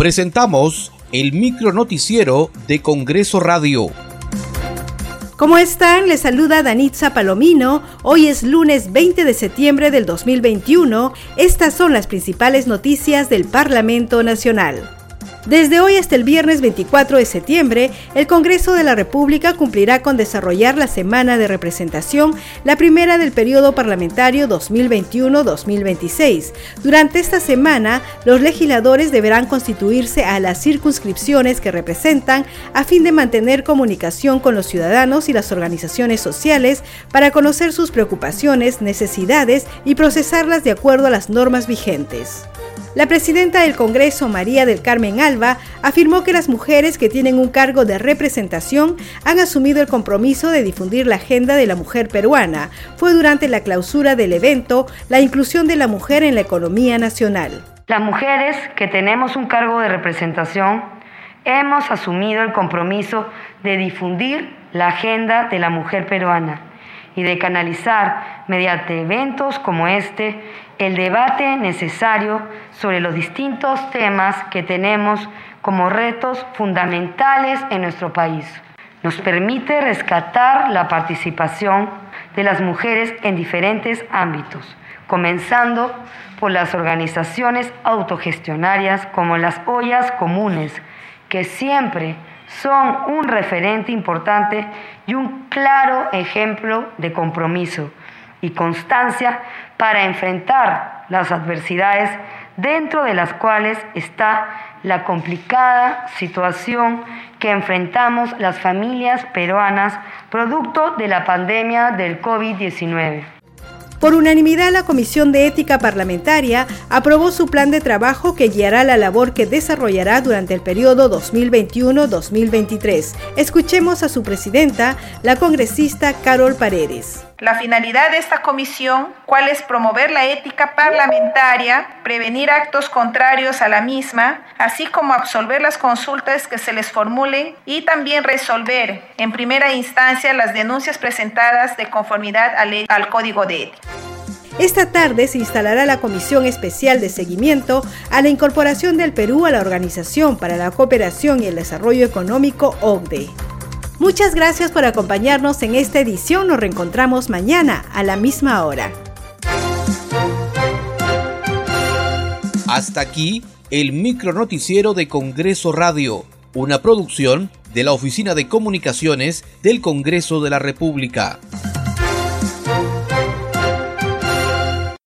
Presentamos el micro noticiero de Congreso Radio. ¿Cómo están? Les saluda Danitza Palomino. Hoy es lunes 20 de septiembre del 2021. Estas son las principales noticias del Parlamento Nacional. Desde hoy hasta el viernes 24 de septiembre, el Congreso de la República cumplirá con desarrollar la semana de representación, la primera del periodo parlamentario 2021-2026. Durante esta semana, los legisladores deberán constituirse a las circunscripciones que representan a fin de mantener comunicación con los ciudadanos y las organizaciones sociales para conocer sus preocupaciones, necesidades y procesarlas de acuerdo a las normas vigentes. La presidenta del Congreso, María del Carmen Alba, afirmó que las mujeres que tienen un cargo de representación han asumido el compromiso de difundir la agenda de la mujer peruana. Fue durante la clausura del evento la inclusión de la mujer en la economía nacional. Las mujeres que tenemos un cargo de representación hemos asumido el compromiso de difundir la agenda de la mujer peruana y de canalizar mediante eventos como este el debate necesario sobre los distintos temas que tenemos como retos fundamentales en nuestro país. Nos permite rescatar la participación de las mujeres en diferentes ámbitos, comenzando por las organizaciones autogestionarias como las ollas comunes, que siempre son un referente importante y un claro ejemplo de compromiso y constancia para enfrentar las adversidades dentro de las cuales está la complicada situación que enfrentamos las familias peruanas producto de la pandemia del COVID-19. Por unanimidad, la Comisión de Ética Parlamentaria aprobó su plan de trabajo que guiará la labor que desarrollará durante el periodo 2021-2023. Escuchemos a su presidenta, la congresista Carol Paredes. La finalidad de esta comisión, cuál es promover la ética parlamentaria, prevenir actos contrarios a la misma, así como absolver las consultas que se les formulen y también resolver en primera instancia las denuncias presentadas de conformidad al, Código de Ética. Esta tarde se instalará la Comisión Especial de Seguimiento a la incorporación del Perú a la Organización para la Cooperación y el Desarrollo Económico OCDE. Muchas gracias por acompañarnos en esta edición. Nos reencontramos mañana a la misma hora. Hasta aquí el micro noticiero de Congreso Radio, una producción de la Oficina de Comunicaciones del Congreso de la República.